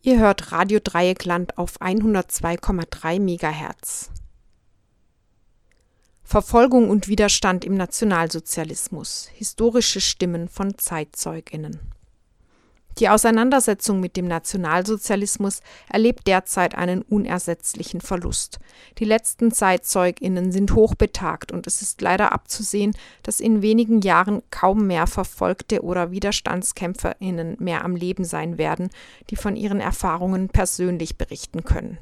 Ihr hört Radio Dreieckland auf 102,3 MHz. Verfolgung und Widerstand im Nationalsozialismus. Historische Stimmen von Zeitzeuginnen. Die Auseinandersetzung mit dem Nationalsozialismus erlebt derzeit einen unersetzlichen Verlust. Die letzten Zeitzeuginnen sind hochbetagt und es ist leider abzusehen, dass in wenigen Jahren kaum mehr Verfolgte oder Widerstandskämpferinnen mehr am Leben sein werden, die von ihren Erfahrungen persönlich berichten können.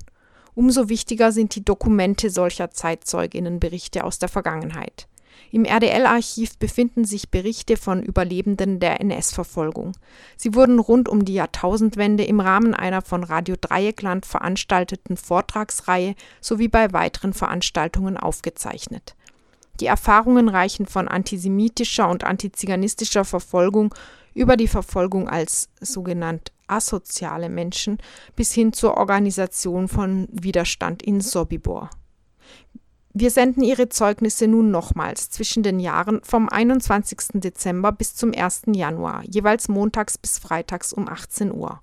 Umso wichtiger sind die Dokumente solcher Zeitzeuginnenberichte aus der Vergangenheit. Im RDL-Archiv befinden sich Berichte von Überlebenden der NS-Verfolgung. Sie wurden rund um die Jahrtausendwende im Rahmen einer von Radio Dreieckland veranstalteten Vortragsreihe sowie bei weiteren Veranstaltungen aufgezeichnet. Die Erfahrungen reichen von antisemitischer und antiziganistischer Verfolgung über die Verfolgung als sogenannt asoziale Menschen bis hin zur Organisation von Widerstand in Sobibor. Wir senden Ihre Zeugnisse nun nochmals zwischen den Jahren vom 21. Dezember bis zum 1. Januar, jeweils montags bis freitags um 18 Uhr.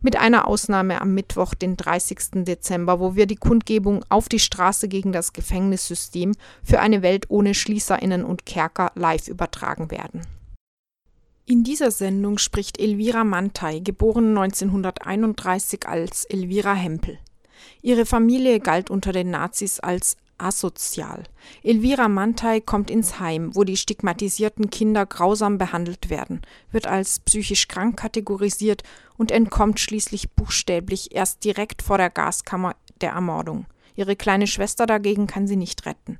Mit einer Ausnahme am Mittwoch, den 30. Dezember, wo wir die Kundgebung auf die Straße gegen das Gefängnissystem für eine Welt ohne Schließerinnen und Kerker live übertragen werden. In dieser Sendung spricht Elvira Mantei, geboren 1931 als Elvira Hempel. Ihre Familie galt unter den Nazis als asozial. Elvira Mantei kommt ins Heim, wo die stigmatisierten Kinder grausam behandelt werden, wird als psychisch krank kategorisiert und entkommt schließlich buchstäblich erst direkt vor der Gaskammer der Ermordung. Ihre kleine Schwester dagegen kann sie nicht retten.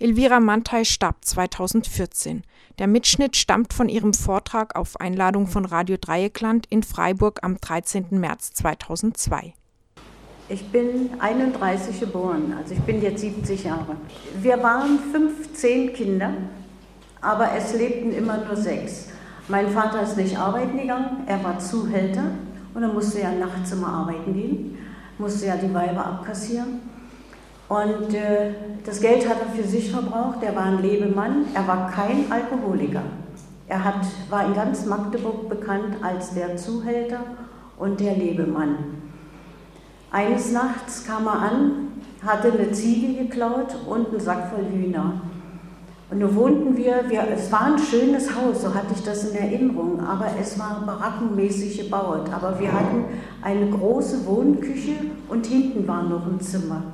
Elvira Mantei starb 2014. Der Mitschnitt stammt von ihrem Vortrag auf Einladung von Radio Dreieckland in Freiburg am 13. März 2002. Ich bin 31 geboren, also ich bin jetzt 70 Jahre. Wir waren 15 Kinder, aber es lebten immer nur sechs. Mein Vater ist nicht arbeiten gegangen, er war Zuhälter und er musste ja nachts immer arbeiten gehen, musste ja die Weiber abkassieren. Und äh, das Geld hat er für sich verbraucht, er war ein Lebemann, er war kein Alkoholiker. Er hat, war in ganz Magdeburg bekannt als der Zuhälter und der Lebemann. Eines Nachts kam er an, hatte eine Ziege geklaut und einen Sack voll Hühner. Und nun wohnten wir, wir, es war ein schönes Haus, so hatte ich das in Erinnerung, aber es war barackenmäßig gebaut. Aber wir hatten eine große Wohnküche und hinten war noch ein Zimmer.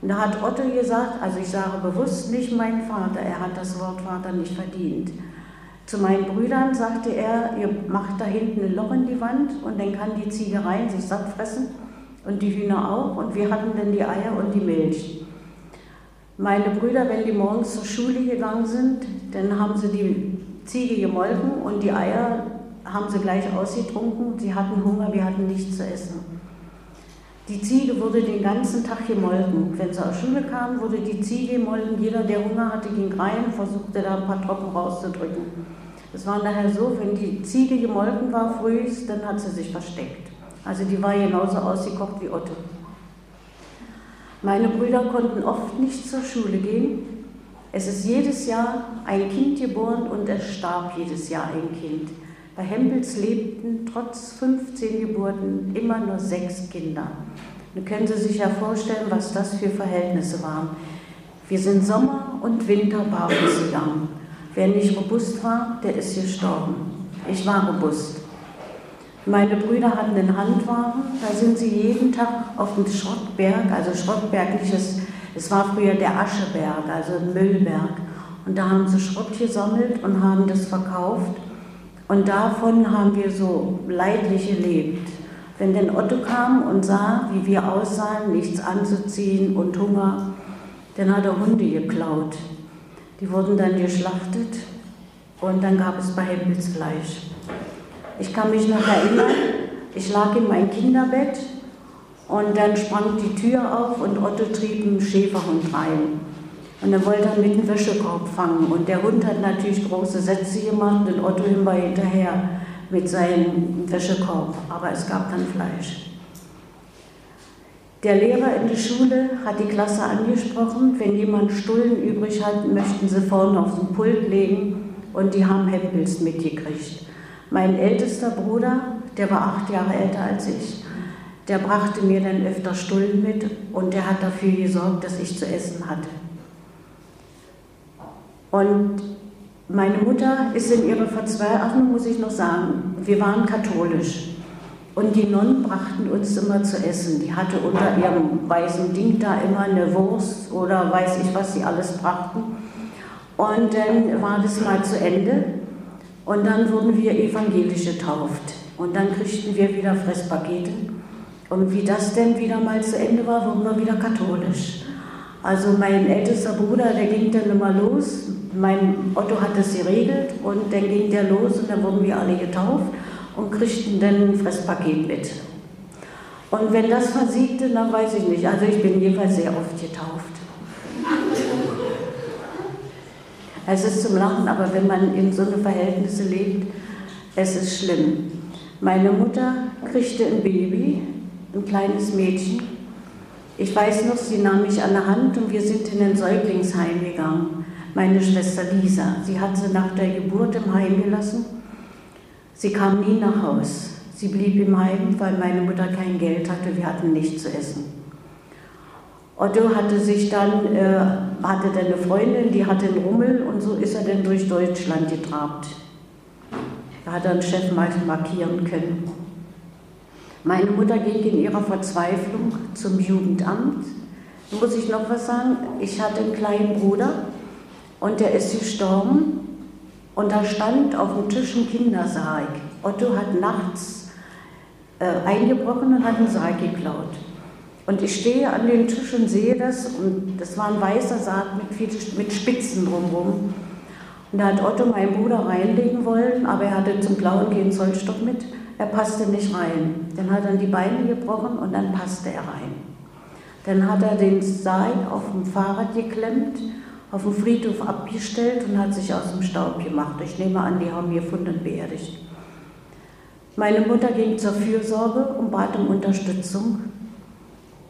Und da hat Otto gesagt, also ich sage bewusst nicht mein Vater, er hat das Wort Vater nicht verdient. Zu meinen Brüdern sagte er, ihr macht da hinten ein Loch in die Wand und dann kann die Ziege rein sich satt fressen und die Hühner auch und wir hatten dann die Eier und die Milch. Meine Brüder, wenn die morgens zur Schule gegangen sind, dann haben sie die Ziege gemolken und die Eier haben sie gleich ausgetrunken. Sie hatten Hunger, wir hatten nichts zu essen. Die Ziege wurde den ganzen Tag gemolken. Wenn sie aus Schule kam, wurde die Ziege gemolken. Jeder, der Hunger hatte, ging rein und versuchte da ein paar Tropfen rauszudrücken. Es war nachher so, wenn die Ziege gemolken war früh, dann hat sie sich versteckt. Also die war genauso ausgekocht wie Otto. Meine Brüder konnten oft nicht zur Schule gehen. Es ist jedes Jahr ein Kind geboren und es starb jedes Jahr ein Kind. Bei Hempels lebten trotz 15 Geburten immer nur sechs Kinder. Nun können Sie sich ja vorstellen, was das für Verhältnisse waren. Wir sind Sommer und Winter barfuß gegangen. Wer nicht robust war, der ist gestorben. Ich war robust. Meine Brüder hatten einen Handwagen, da sind sie jeden Tag auf dem Schrottberg, also Schrottberg es war früher der Ascheberg, also Müllberg. Und da haben sie Schrott gesammelt und haben das verkauft. Und davon haben wir so leidlich gelebt. Wenn denn Otto kam und sah, wie wir aussahen, nichts anzuziehen und Hunger, dann hat er Hunde geklaut. Die wurden dann geschlachtet und dann gab es bei Hempels Fleisch. Ich kann mich noch erinnern, ich lag in meinem Kinderbett und dann sprang die Tür auf und Otto trieb einen Schäferhund rein. Und dann wollte er mit dem Wäschekorb fangen. Und der Hund hat natürlich große Sätze gemacht und Otto war hinterher mit seinem Wäschekorb. Aber es gab dann Fleisch. Der Lehrer in der Schule hat die Klasse angesprochen, wenn jemand Stullen übrig hat, möchten sie vorne auf den Pult legen und die haben Hempels mitgekriegt. Mein ältester Bruder, der war acht Jahre älter als ich. Der brachte mir dann öfter Stullen mit und der hat dafür gesorgt, dass ich zu essen hatte. Und meine Mutter ist in ihrer Verzweiflung, muss ich noch sagen, wir waren katholisch. Und die Nonnen brachten uns immer zu essen. Die hatte unter ihrem weißen Ding da immer eine Wurst oder weiß ich, was sie alles brachten. Und dann war das mal zu Ende. Und dann wurden wir evangelisch getauft. Und dann kriegten wir wieder Fresspakete. Und wie das denn wieder mal zu Ende war, wurden wir wieder katholisch. Also mein ältester Bruder, der ging dann immer los. Mein Otto hat das geregelt und dann ging der los und dann wurden wir alle getauft und kriegten dann ein Fresspaket mit. Und wenn das versiegte, dann weiß ich nicht. Also ich bin jedenfalls sehr oft getauft. Es ist zum Lachen, aber wenn man in so eine Verhältnisse lebt, es ist schlimm. Meine Mutter kriegte ein Baby, ein kleines Mädchen. Ich weiß noch, sie nahm mich an der Hand und wir sind in ein Säuglingsheim gegangen. Meine Schwester Lisa. Sie hat sie nach der Geburt im Heim gelassen Sie kam nie nach Haus. Sie blieb im Heim, weil meine Mutter kein Geld hatte. Wir hatten nichts zu essen. Otto hatte sich dann, äh, hatte dann eine Freundin, die hatte einen Rummel und so ist er dann durch Deutschland getrabt. Da hat er einen Chef markieren können. Meine Mutter ging in ihrer Verzweiflung zum Jugendamt. Da muss ich noch was sagen? Ich hatte einen kleinen Bruder und der ist gestorben und da stand auf dem Tisch ein Kindersarg. Otto hat nachts äh, eingebrochen und hat einen Sarg geklaut. Und ich stehe an dem Tisch und sehe das, und das war ein weißer Sarg mit, viel, mit Spitzen drumherum. Und da hat Otto meinen Bruder reinlegen wollen, aber er hatte zum Klauen keinen Zollstock mit. Er passte nicht rein. Dann hat er die Beine gebrochen und dann passte er rein. Dann hat er den Sarg auf dem Fahrrad geklemmt auf dem Friedhof abgestellt und hat sich aus dem Staub gemacht. Ich nehme an, die haben hier und beerdigt. Meine Mutter ging zur Fürsorge und bat um Unterstützung.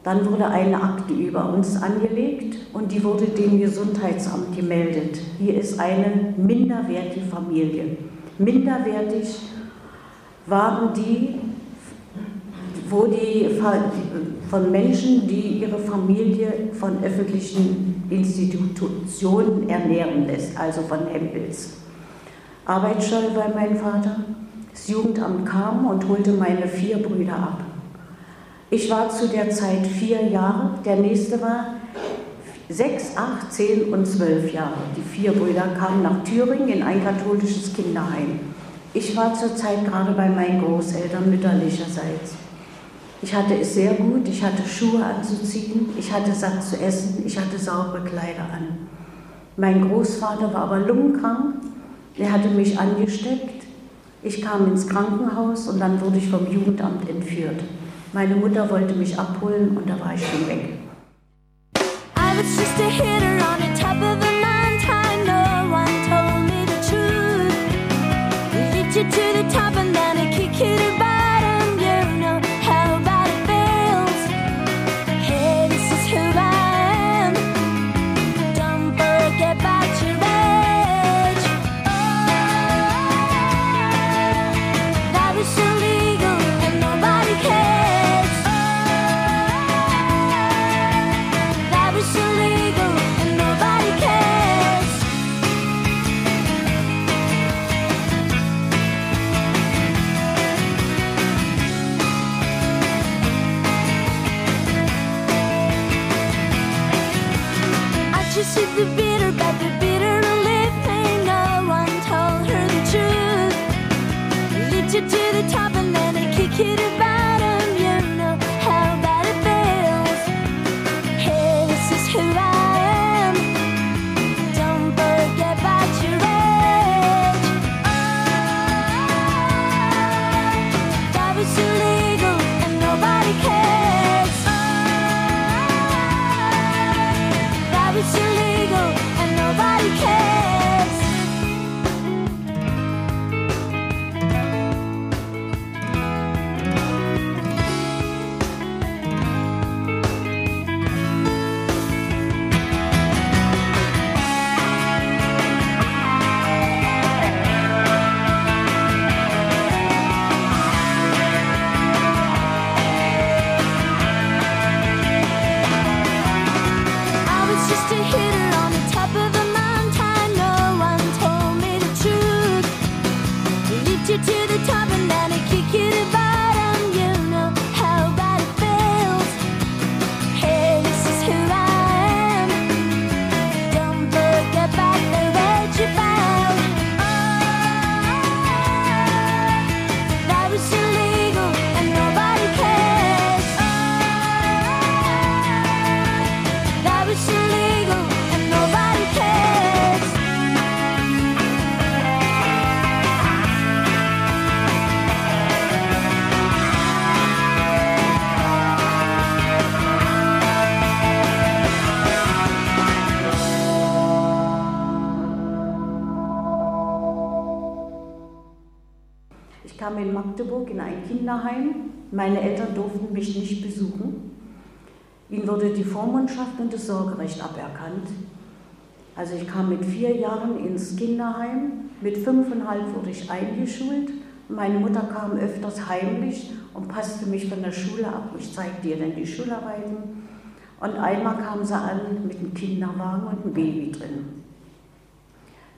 Dann wurde eine Akte über uns angelegt und die wurde dem Gesundheitsamt gemeldet. Hier ist eine minderwertige Familie. Minderwertig waren die, wo die von Menschen, die ihre Familie von öffentlichen Institutionen ernähren lässt, also von Hempels. Arbeitsscheu war mein Vater. Das Jugendamt kam und holte meine vier Brüder ab. Ich war zu der Zeit vier Jahre, der nächste war sechs, acht, zehn und zwölf Jahre. Die vier Brüder kamen nach Thüringen in ein katholisches Kinderheim. Ich war zur Zeit gerade bei meinen Großeltern mütterlicherseits. Ich hatte es sehr gut, ich hatte Schuhe anzuziehen, ich hatte satt zu essen, ich hatte saubere Kleider an. Mein Großvater war aber lungenkrank, er hatte mich angesteckt. Ich kam ins Krankenhaus und dann wurde ich vom Jugendamt entführt. Meine Mutter wollte mich abholen und da war ich schon weg. I was just a hitter on the top of a Kidding about Vormundschaft und das Sorgerecht aberkannt. Also ich kam mit vier Jahren ins Kinderheim, mit fünfeinhalb wurde ich eingeschult. Meine Mutter kam öfters heimlich und passte mich von der Schule ab. Ich zeigte ihr dann die Schularbeiten. Und einmal kam sie an mit einem Kinderwagen und einem Baby drin.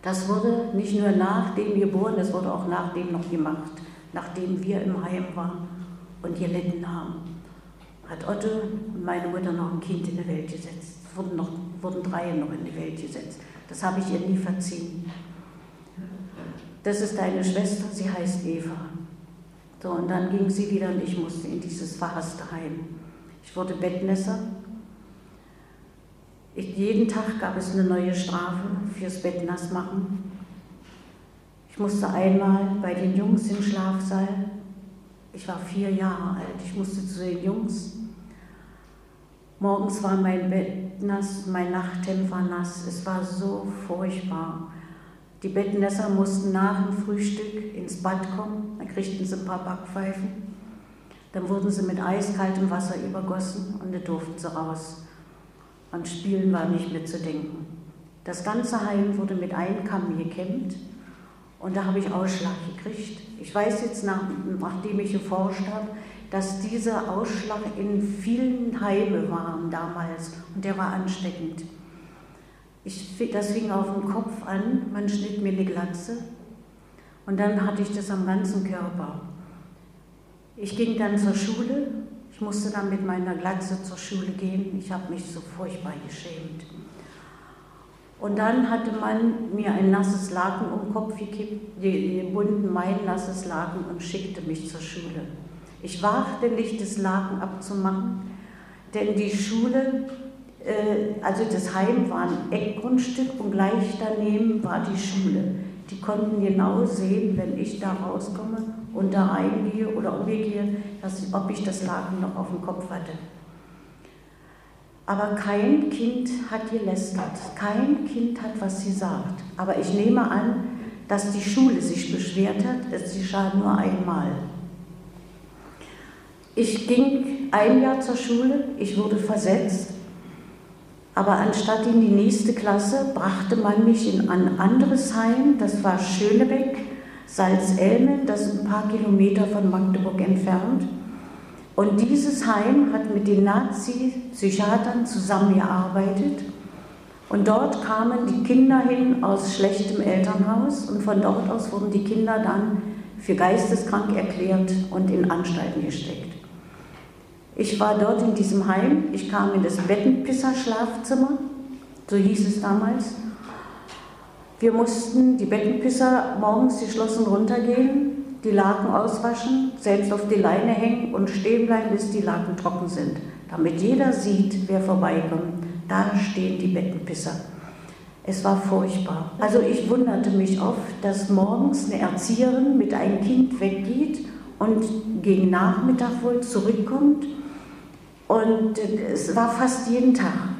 Das wurde nicht nur nach dem geboren, das wurde auch nach dem noch gemacht, nachdem wir im Heim waren und gelitten haben hat Otto und meine Mutter noch ein Kind in die Welt gesetzt. Es wurden, noch, wurden drei noch in die Welt gesetzt. Das habe ich ihr nie verziehen. Das ist deine Schwester, sie heißt Eva. So, und dann ging sie wieder und ich musste in dieses verhasste Heim. Ich wurde Bettnässer. Ich, jeden Tag gab es eine neue Strafe fürs Bettnass machen. Ich musste einmal bei den Jungs im Schlafsaal, ich war vier Jahre alt, ich musste zu den Jungs Morgens war mein Bett nass, mein Nachthemd war nass. Es war so furchtbar. Die Bettnässer mussten nach dem Frühstück ins Bad kommen, dann kriegten sie ein paar Backpfeifen. Dann wurden sie mit eiskaltem Wasser übergossen und dann durften sie raus. An Spielen war nicht mehr zu denken. Das ganze Heim wurde mit einem Kamm gekämmt und da habe ich Ausschlag gekriegt. Ich weiß jetzt, nach, nachdem ich geforscht habe, dass dieser Ausschlag in vielen Heimen war damals und der war ansteckend. Ich, das fing auf dem Kopf an, man schnitt mir eine Glatze und dann hatte ich das am ganzen Körper. Ich ging dann zur Schule, ich musste dann mit meiner Glatze zur Schule gehen, ich habe mich so furchtbar geschämt. Und dann hatte man mir ein nasses Laken um den Kopf gekippt, gebunden, mein nasses Laken und schickte mich zur Schule. Ich wagte nicht, das Laken abzumachen, denn die Schule, äh, also das Heim war ein Eckgrundstück und gleich daneben war die Schule. Die konnten genau sehen, wenn ich da rauskomme und da reingehe oder umgehe, dass, ob ich das Laken noch auf dem Kopf hatte. Aber kein Kind hat gelästert, kein Kind hat was gesagt. Aber ich nehme an, dass die Schule sich beschwert hat, es geschah nur einmal. Ich ging ein Jahr zur Schule, ich wurde versetzt, aber anstatt in die nächste Klasse brachte man mich in ein anderes Heim, das war Schönebeck, Salzelmen, das ist ein paar Kilometer von Magdeburg entfernt. Und dieses Heim hat mit den Nazi-Psychiatern zusammengearbeitet. Und dort kamen die Kinder hin aus schlechtem Elternhaus und von dort aus wurden die Kinder dann für geisteskrank erklärt und in Anstalten gesteckt. Ich war dort in diesem Heim, ich kam in das Bettenpisser-Schlafzimmer, so hieß es damals. Wir mussten die Bettenpisser morgens geschlossen runtergehen, die Laken auswaschen, selbst auf die Leine hängen und stehen bleiben, bis die Laken trocken sind, damit jeder sieht, wer vorbeikommt. Da stehen die Bettenpisser. Es war furchtbar. Also ich wunderte mich oft, dass morgens eine Erzieherin mit einem Kind weggeht und gegen Nachmittag wohl zurückkommt und es war fast jeden Tag.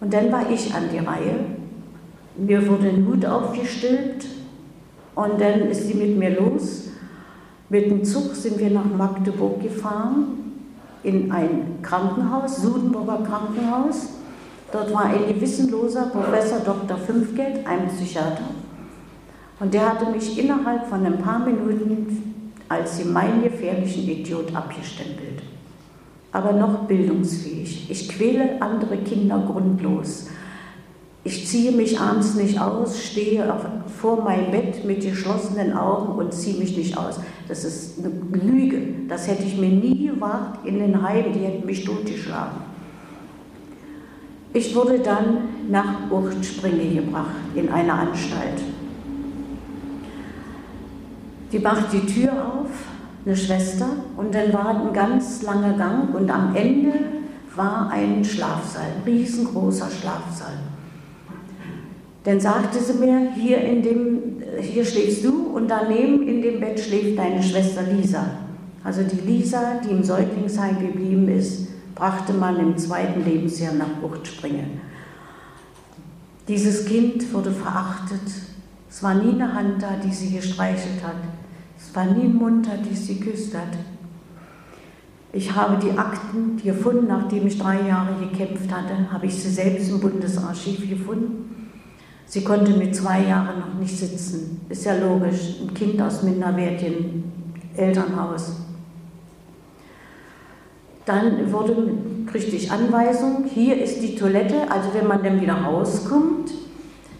Und dann war ich an die Reihe. Mir wurde ein Hut aufgestülpt und dann ist sie mit mir los. Mit dem Zug sind wir nach Magdeburg gefahren, in ein Krankenhaus, Sudenburger Krankenhaus. Dort war ein gewissenloser Professor Dr. Fünfgeld, ein Psychiater. Und der hatte mich innerhalb von ein paar Minuten als gemeingefährlichen Idiot abgestempelt aber noch bildungsfähig. Ich quäle andere Kinder grundlos. Ich ziehe mich abends nicht aus, stehe vor meinem Bett mit geschlossenen Augen und ziehe mich nicht aus. Das ist eine Lüge. Das hätte ich mir nie gewagt in den Heim, die hätten mich totgeschlagen. Ich wurde dann nach Urchtspringe gebracht, in eine Anstalt. Die macht die Tür auf eine Schwester und dann war ein ganz langer Gang und am Ende war ein Schlafsaal, ein riesengroßer Schlafsaal. Dann sagte sie mir, hier, in dem, hier schläfst du und daneben in dem Bett schläft deine Schwester Lisa. Also die Lisa, die im Säuglingsheim geblieben ist, brachte man im zweiten Lebensjahr nach Buchtspringe. Dieses Kind wurde verachtet. Es war nie eine Hand da, die sie gestreichelt hat. Es war nie munter, die sie geküsst hat. Ich habe die Akten gefunden, nachdem ich drei Jahre gekämpft hatte, habe ich sie selbst im Bundesarchiv gefunden. Sie konnte mit zwei Jahren noch nicht sitzen. Ist ja logisch, ein Kind aus minderwertigen Elternhaus. Dann wurde, kriegte ich Anweisung, hier ist die Toilette, also wenn man dann wieder rauskommt,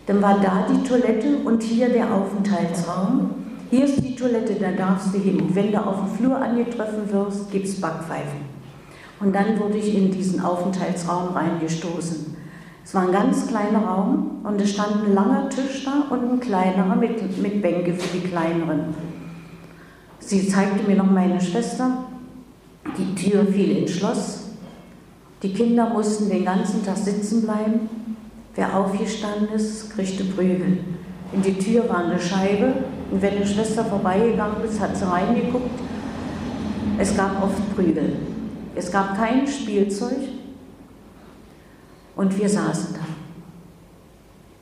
dann war da die Toilette und hier der Aufenthaltsraum. Hier ist die Toilette, da darfst du hin. Und wenn du auf dem Flur angetroffen wirst, gibt es Backpfeifen. Und dann wurde ich in diesen Aufenthaltsraum reingestoßen. Es war ein ganz kleiner Raum und es stand ein langer Tisch da und ein kleinerer mit, mit Bänke für die kleineren. Sie zeigte mir noch meine Schwester. Die Tür fiel ins Schloss. Die Kinder mussten den ganzen Tag sitzen bleiben. Wer aufgestanden ist, kriegte Prügel. In die Tür war eine Scheibe und wenn eine Schwester vorbeigegangen ist, hat sie reingeguckt. Es gab oft Prügel. Es gab kein Spielzeug und wir saßen da.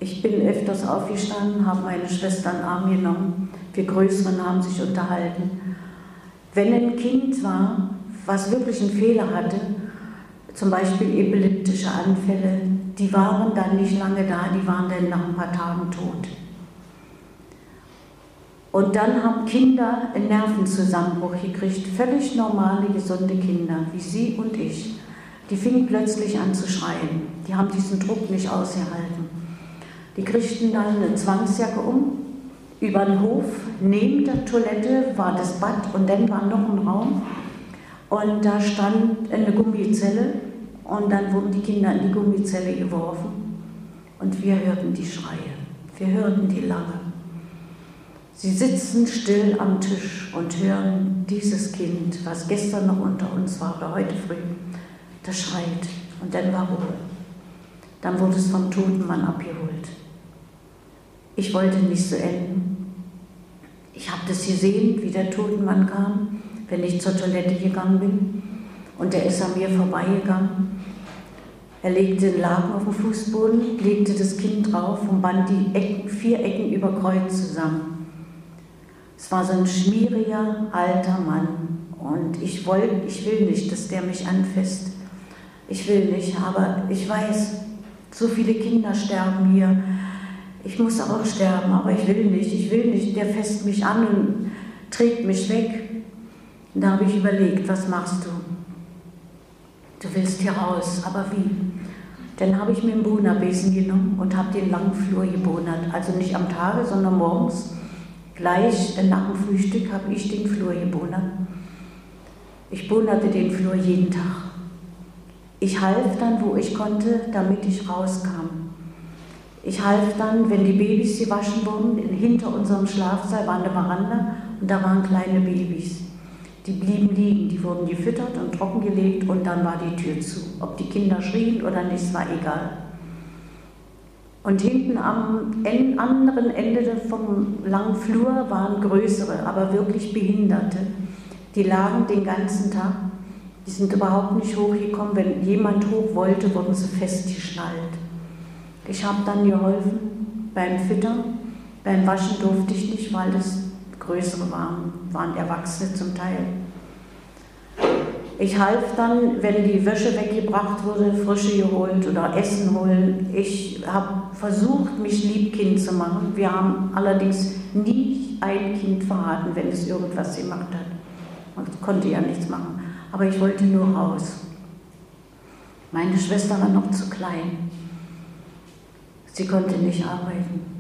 Ich bin öfters aufgestanden, habe meine Schwester in den Arm genommen. Wir Größeren haben sich unterhalten. Wenn ein Kind war, was wirklich einen Fehler hatte, zum Beispiel epileptische Anfälle, die waren dann nicht lange da, die waren dann nach ein paar Tagen tot. Und dann haben Kinder einen Nervenzusammenbruch gekriegt, völlig normale, gesunde Kinder, wie Sie und ich. Die fingen plötzlich an zu schreien. Die haben diesen Druck nicht ausgehalten. Die kriegten dann eine Zwangsjacke um, über den Hof, neben der Toilette war das Bad und dann war noch ein Raum. Und da stand eine Gummizelle und dann wurden die Kinder in die Gummizelle geworfen. Und wir hörten die Schreie, wir hörten die Lange. Sie sitzen still am Tisch und hören dieses Kind, was gestern noch unter uns war oder heute früh, das schreit und dann war Ruhe. Dann wurde es vom toten Mann abgeholt. Ich wollte nicht so enden. Ich habe das gesehen, wie der Totenmann kam, wenn ich zur Toilette gegangen bin. Und er ist an mir vorbeigegangen. Er legte den Laken auf den Fußboden, legte das Kind drauf und band die Ecken, vier Ecken über Kreuz zusammen. Es war so ein schmieriger alter Mann und ich, wollt, ich will nicht, dass der mich anfasst. Ich will nicht, aber ich weiß, so viele Kinder sterben hier. Ich muss auch sterben, aber ich will nicht, ich will nicht. Der fässt mich an und trägt mich weg. Und da habe ich überlegt, was machst du? Du willst hier raus, aber wie? Dann habe ich mir einen Bohnerbesen genommen und habe den langen Flur gebohnert. Also nicht am Tage, sondern morgens. Gleich nach dem Frühstück habe ich den Flur gebohnert. Ich bohnerte den Flur jeden Tag. Ich half dann, wo ich konnte, damit ich rauskam. Ich half dann, wenn die Babys gewaschen wurden, hinter unserem Schlafsaal war eine Veranda und da waren kleine Babys. Die blieben liegen, die wurden gefüttert und trockengelegt und dann war die Tür zu. Ob die Kinder schrien oder nicht, war egal. Und hinten am anderen Ende vom langen Flur waren größere, aber wirklich Behinderte. Die lagen den ganzen Tag. Die sind überhaupt nicht hochgekommen. Wenn jemand hoch wollte, wurden sie festgeschnallt. Ich habe dann geholfen beim Füttern. Beim Waschen durfte ich nicht, weil das größere waren, waren Erwachsene zum Teil. Ich half dann, wenn die Wäsche weggebracht wurde, frische geholt oder Essen holen. Ich habe versucht, mich Liebkind zu machen. Wir haben allerdings nie ein Kind verraten, wenn es irgendwas gemacht hat. Man konnte ja nichts machen. Aber ich wollte nur raus. Meine Schwester war noch zu klein. Sie konnte nicht arbeiten.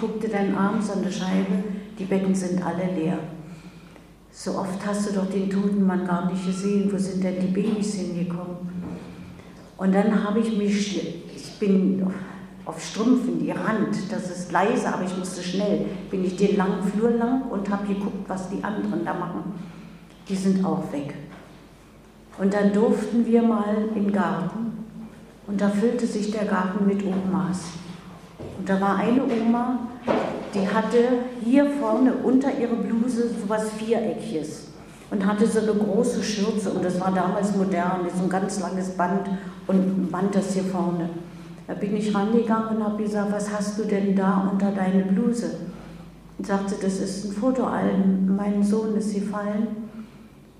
Guckte dann abends an der Scheibe. Die Betten sind alle leer. So oft hast du doch den toten Mann gar nicht gesehen. Wo sind denn die Babys hingekommen? Und dann habe ich mich, ich bin auf Strümpfen gerannt, das ist leise, aber ich musste schnell, bin ich den langen Flur lang und habe geguckt, was die anderen da machen. Die sind auch weg. Und dann durften wir mal im Garten und da füllte sich der Garten mit Omas. Und da war eine Oma, die hatte hier vorne unter ihrer Bluse so was Viereckiges und hatte so eine große Schürze und das war damals modern, so ein ganz langes Band und Band das hier vorne. Da bin ich rangegangen und habe gesagt, was hast du denn da unter deine Bluse? Und sagte, das ist ein Fotoalbum, mein Sohn ist gefallen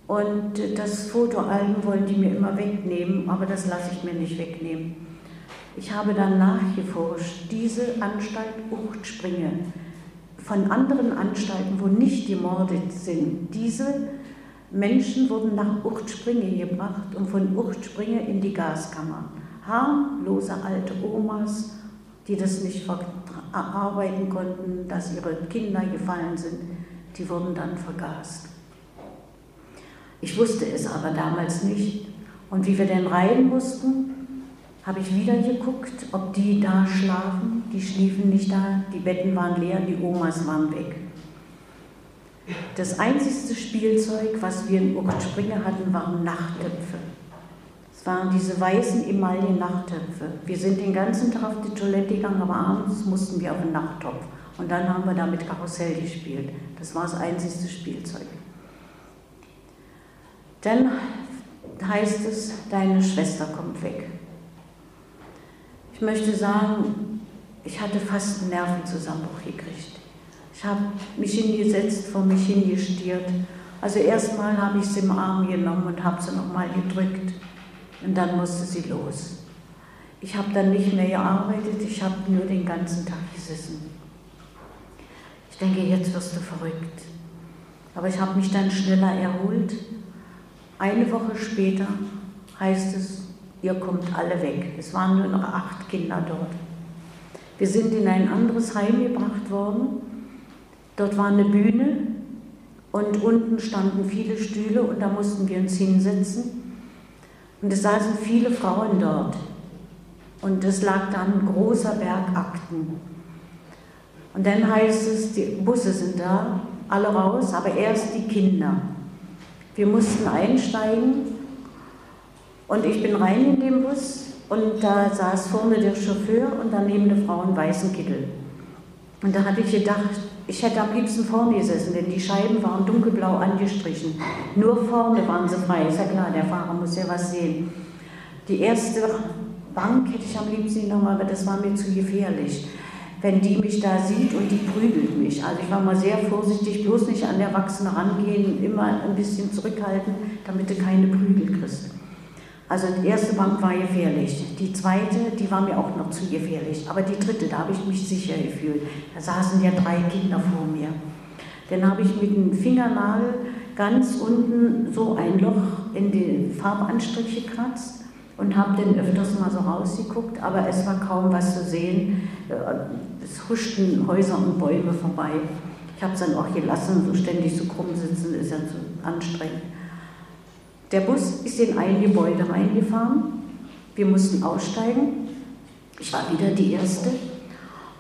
und das Fotoalbum wollen die mir immer wegnehmen, aber das lasse ich mir nicht wegnehmen. Ich habe dann nachgeforscht, diese Anstalt Uchtspringe, von anderen Anstalten, wo nicht gemordet sind, diese Menschen wurden nach Uchtspringe gebracht und von Uchtspringe in die Gaskammer. Harmlose alte Omas, die das nicht verarbeiten konnten, dass ihre Kinder gefallen sind, die wurden dann vergast. Ich wusste es aber damals nicht. Und wie wir denn rein mussten, habe ich wieder geguckt, ob die da schlafen. Die schliefen nicht da, die Betten waren leer, die Omas waren weg. Das einzigste Spielzeug, was wir in Urtspringer hatten, waren Nachttöpfe. Es waren diese weißen Emaille-Nachttöpfe. Wir sind den ganzen Tag auf die Toilette gegangen, aber abends mussten wir auf den Nachttopf. Und dann haben wir damit Karussell gespielt. Das war das einzigste Spielzeug. Dann heißt es, deine Schwester kommt weg. Ich möchte sagen, ich hatte fast einen Nervenzusammenbruch gekriegt. Ich habe mich hingesetzt, vor mich hingestiert. Also erstmal habe ich sie im Arm genommen und habe sie nochmal gedrückt. Und dann musste sie los. Ich habe dann nicht mehr gearbeitet, ich habe nur den ganzen Tag gesessen. Ich denke, jetzt wirst du verrückt. Aber ich habe mich dann schneller erholt. Eine Woche später heißt es, ihr kommt alle weg. Es waren nur noch acht Kinder dort. Wir sind in ein anderes Heim gebracht worden Dort war eine Bühne und unten standen viele Stühle und da mussten wir uns hinsetzen. Und es saßen viele Frauen dort. Und es lag dann ein großer Berg Akten. Und dann heißt es, die Busse sind da, alle raus, aber erst die Kinder. Wir mussten einsteigen und ich bin rein in den Bus und da saß vorne der Chauffeur und daneben eine Frau in weißen Kittel. Und da hatte ich gedacht, ich hätte am liebsten vorne gesessen, denn die Scheiben waren dunkelblau angestrichen. Nur vorne waren sie frei. Ist ja klar, der Fahrer muss ja was sehen. Die erste Bank hätte ich am liebsten genommen, aber das war mir zu gefährlich. Wenn die mich da sieht und die prügelt mich. Also ich war mal sehr vorsichtig, bloß nicht an der Erwachsene rangehen, immer ein bisschen zurückhalten, damit du keine Prügel kriegst. Also die erste Bank war gefährlich. Die zweite, die war mir auch noch zu gefährlich. Aber die dritte, da habe ich mich sicher gefühlt. Da saßen ja drei Kinder vor mir. Dann habe ich mit dem Fingernagel ganz unten so ein Loch in den Farbanstrich gekratzt und habe dann öfters mal so rausgeguckt, aber es war kaum was zu sehen. Es huschten Häuser und Bäume vorbei. Ich habe es dann auch gelassen, so ständig so krumm sitzen ist ja so anstrengend. Der Bus ist in ein Gebäude reingefahren. Wir mussten aussteigen. Ich war wieder die Erste.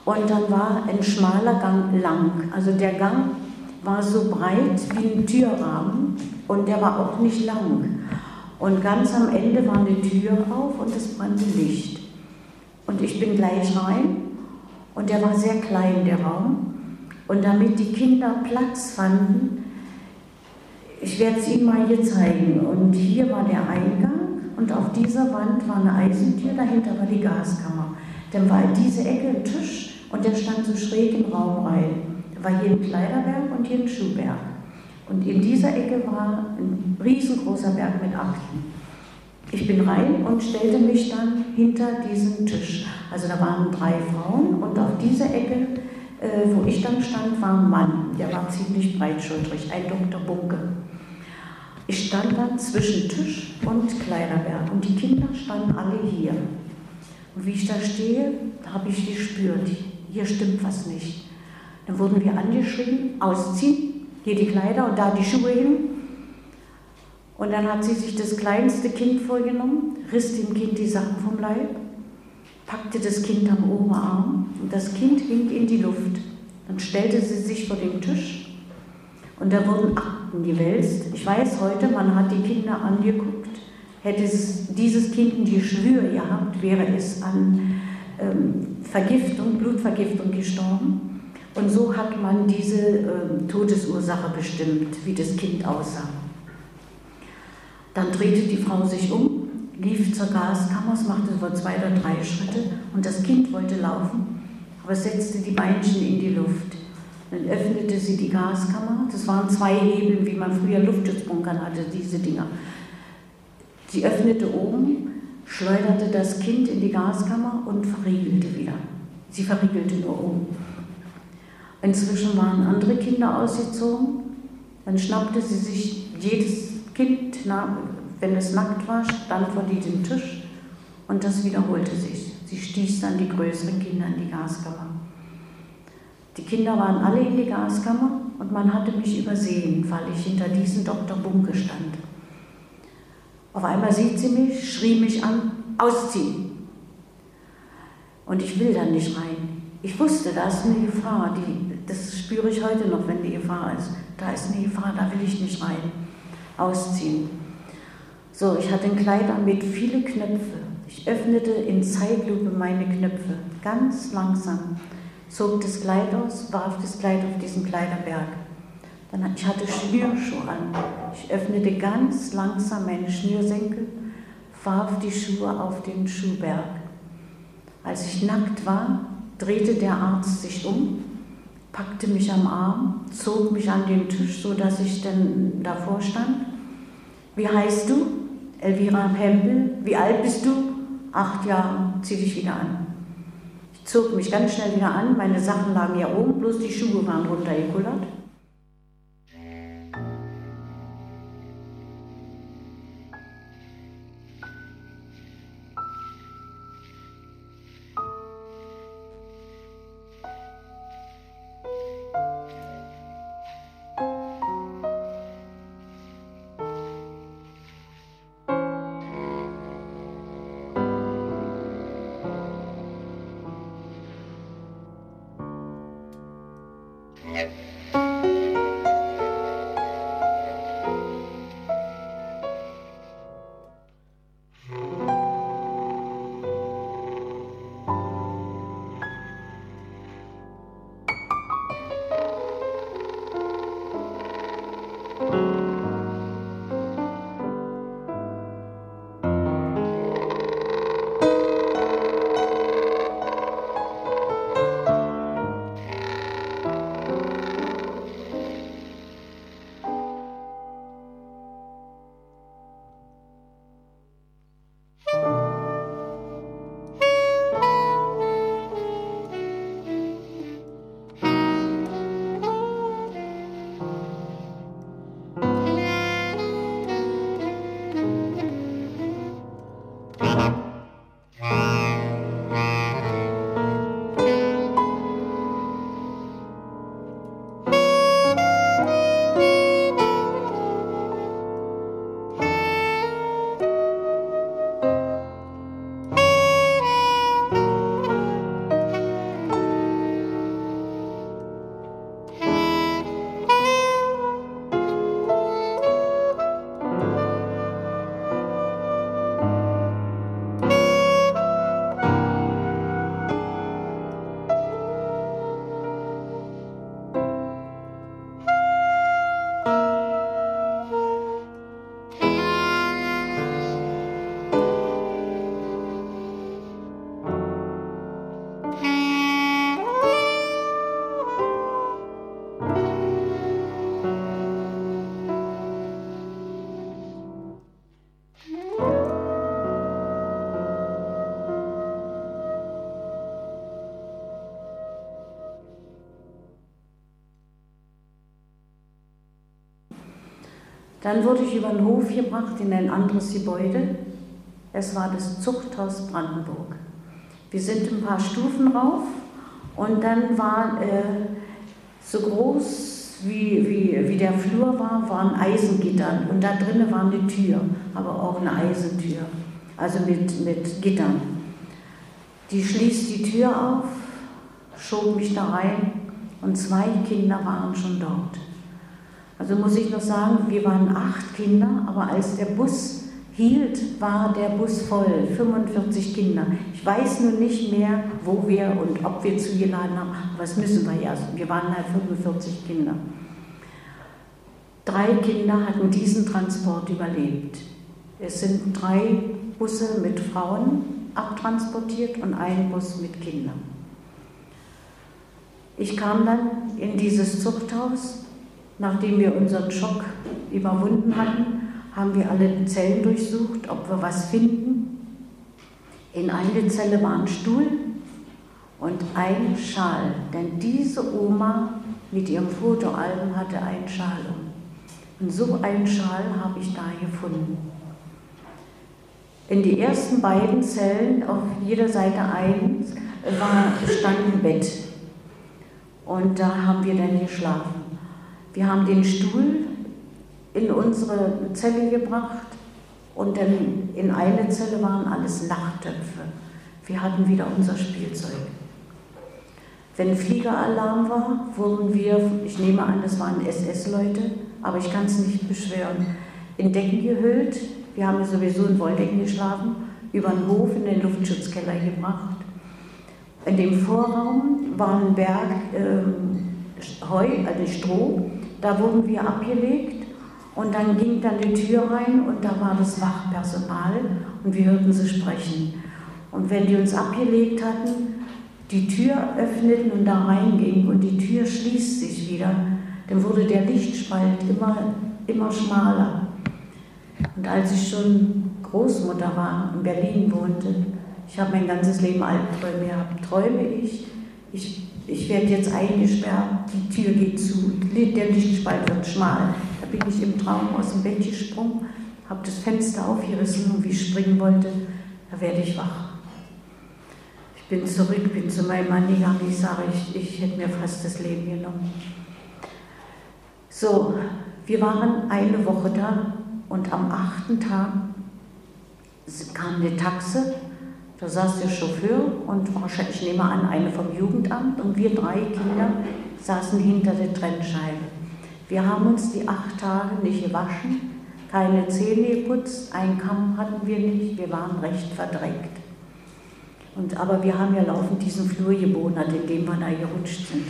Und dann war ein schmaler Gang lang. Also der Gang war so breit wie ein Türrahmen und der war auch nicht lang. Und ganz am Ende war eine Tür auf und es brannte Licht. Und ich bin gleich rein und der war sehr klein, der Raum. Und damit die Kinder Platz fanden, ich werde es Ihnen mal hier zeigen. Und hier war der Eingang und auf dieser Wand war eine Eisentür, dahinter war die Gaskammer. Dann war diese Ecke ein Tisch und der stand so schräg im Raum rein. Da war hier ein Kleiderberg und hier ein Schuhberg. Und in dieser Ecke war ein riesengroßer Berg mit Akten. Ich bin rein und stellte mich dann hinter diesen Tisch. Also da waren drei Frauen und auf dieser Ecke, äh, wo ich dann stand, war ein Mann. Der war ziemlich breitschultrig, ein Dr. Bunke. Ich stand dann zwischen Tisch und Kleiderberg und die Kinder standen alle hier. Und wie ich da stehe, habe ich gespürt, hier stimmt was nicht. Dann wurden wir angeschrieben, ausziehen, hier die Kleider und da die Schuhe hin. Und dann hat sie sich das kleinste Kind vorgenommen, riss dem Kind die Sachen vom Leib, packte das Kind am Oberarm und das Kind hing in die Luft. Dann stellte sie sich vor den Tisch und da wurden Akten gewälzt. Ich weiß heute, man hat die Kinder angeguckt. Hätte es dieses Kind ein Geschwür gehabt, wäre es an ähm, Vergiftung, Blutvergiftung gestorben. Und so hat man diese ähm, Todesursache bestimmt, wie das Kind aussah. Dann drehte die Frau sich um, lief zur Gaskammer, es machte wohl zwei oder drei Schritte und das Kind wollte laufen, aber setzte die Beinchen in die Luft. Dann öffnete sie die Gaskammer. Das waren zwei Hebel, wie man früher Luftschutzbunkern hatte, diese Dinger. Sie öffnete oben, schleuderte das Kind in die Gaskammer und verriegelte wieder. Sie verriegelte nur oben. Inzwischen waren andere Kinder ausgezogen. Dann schnappte sie sich jedes Kind, wenn es nackt war, stand vor diesem Tisch und das wiederholte sich. Sie stieß dann die größeren Kinder in die Gaskammer. Die Kinder waren alle in die Gaskammer und man hatte mich übersehen, weil ich hinter diesem Dr. Bunke stand. Auf einmal sieht sie mich, schrie mich an, ausziehen. Und ich will dann nicht rein. Ich wusste, da ist eine Gefahr, die, das spüre ich heute noch, wenn die Gefahr ist. Da ist eine Gefahr, da will ich nicht rein. Ausziehen. So, ich hatte ein Kleid an mit viele Knöpfe. Ich öffnete in Zeitlupe meine Knöpfe, ganz langsam zog das Kleid aus, warf das Kleid auf diesen Kleiderberg. Dann, ich hatte Schnürschuhe an. Ich öffnete ganz langsam meine Schnürsenkel, warf die Schuhe auf den Schuhberg. Als ich nackt war, drehte der Arzt sich um, packte mich am Arm, zog mich an den Tisch, so dass ich dann davor stand. Wie heißt du? Elvira Pempel. Wie alt bist du? Acht Jahre. Zieh dich wieder an zog mich ganz schnell wieder an. Meine Sachen lagen ja oben, bloß die Schuhe waren runtergekullert. Dann wurde ich über den Hof gebracht in ein anderes Gebäude. Es war das Zuchthaus Brandenburg. Wir sind ein paar Stufen rauf und dann war äh, so groß wie, wie, wie der Flur war, waren Eisengittern und da drinnen war eine Tür, aber auch eine Eisentür, also mit, mit Gittern. Die schließt die Tür auf, schob mich da rein und zwei Kinder waren schon dort. Also muss ich noch sagen, wir waren acht Kinder, aber als der Bus hielt, war der Bus voll, 45 Kinder. Ich weiß nur nicht mehr, wo wir und ob wir zugeladen haben, das müssen wir ja. Wir waren halt 45 Kinder. Drei Kinder hatten diesen Transport überlebt. Es sind drei Busse mit Frauen abtransportiert und ein Bus mit Kindern. Ich kam dann in dieses Zuchthaus, nachdem wir unseren Schock überwunden hatten haben wir alle Zellen durchsucht, ob wir was finden. In eine Zelle war ein Stuhl und ein Schal, denn diese Oma mit ihrem Fotoalbum hatte einen Schal um. Und so einen Schal habe ich da gefunden. In die ersten beiden Zellen, auf jeder Seite eins, war, stand ein Bett. Und da haben wir dann geschlafen. Wir haben den Stuhl in unsere Zelle gebracht und dann in eine Zelle waren alles Nachttöpfe. Wir hatten wieder unser Spielzeug. Wenn Fliegeralarm war, wurden wir, ich nehme an, das waren SS-Leute, aber ich kann es nicht beschwören, in Decken gehüllt. Wir haben sowieso in Wolldecken geschlafen, über den Hof in den Luftschutzkeller gebracht. In dem Vorraum war ein Berg ähm, Heu, also Stroh, da wurden wir abgelegt und dann ging dann die Tür rein und da war das Wachpersonal und wir hörten sie sprechen. Und wenn die uns abgelegt hatten, die Tür öffneten und da reingingen und die Tür schließt sich wieder, dann wurde der Lichtspalt immer, immer schmaler. Und als ich schon Großmutter war, in Berlin wohnte, ich habe mein ganzes Leben Albträume gehabt, träume ich, ich, ich werde jetzt eingesperrt, die Tür geht zu, der Lichtspalt wird schmal, bin ich im Traum aus dem Bett gesprungen, habe das Fenster aufgerissen und wie ich springen wollte, da werde ich wach. Ich bin zurück, bin zu meinem Mann gegangen, ich sage, ich, ich hätte mir fast das Leben genommen. So, wir waren eine Woche da und am achten Tag kam eine Taxe, da saß der Chauffeur und ich nehme an, eine vom Jugendamt und wir drei Kinder saßen hinter der Trennscheibe. Wir haben uns die acht Tage nicht gewaschen, keine Zähne geputzt, einen Kamm hatten wir nicht, wir waren recht verdreckt. Und, aber wir haben ja laufend diesen Flur gebonert, in dem wir da gerutscht sind.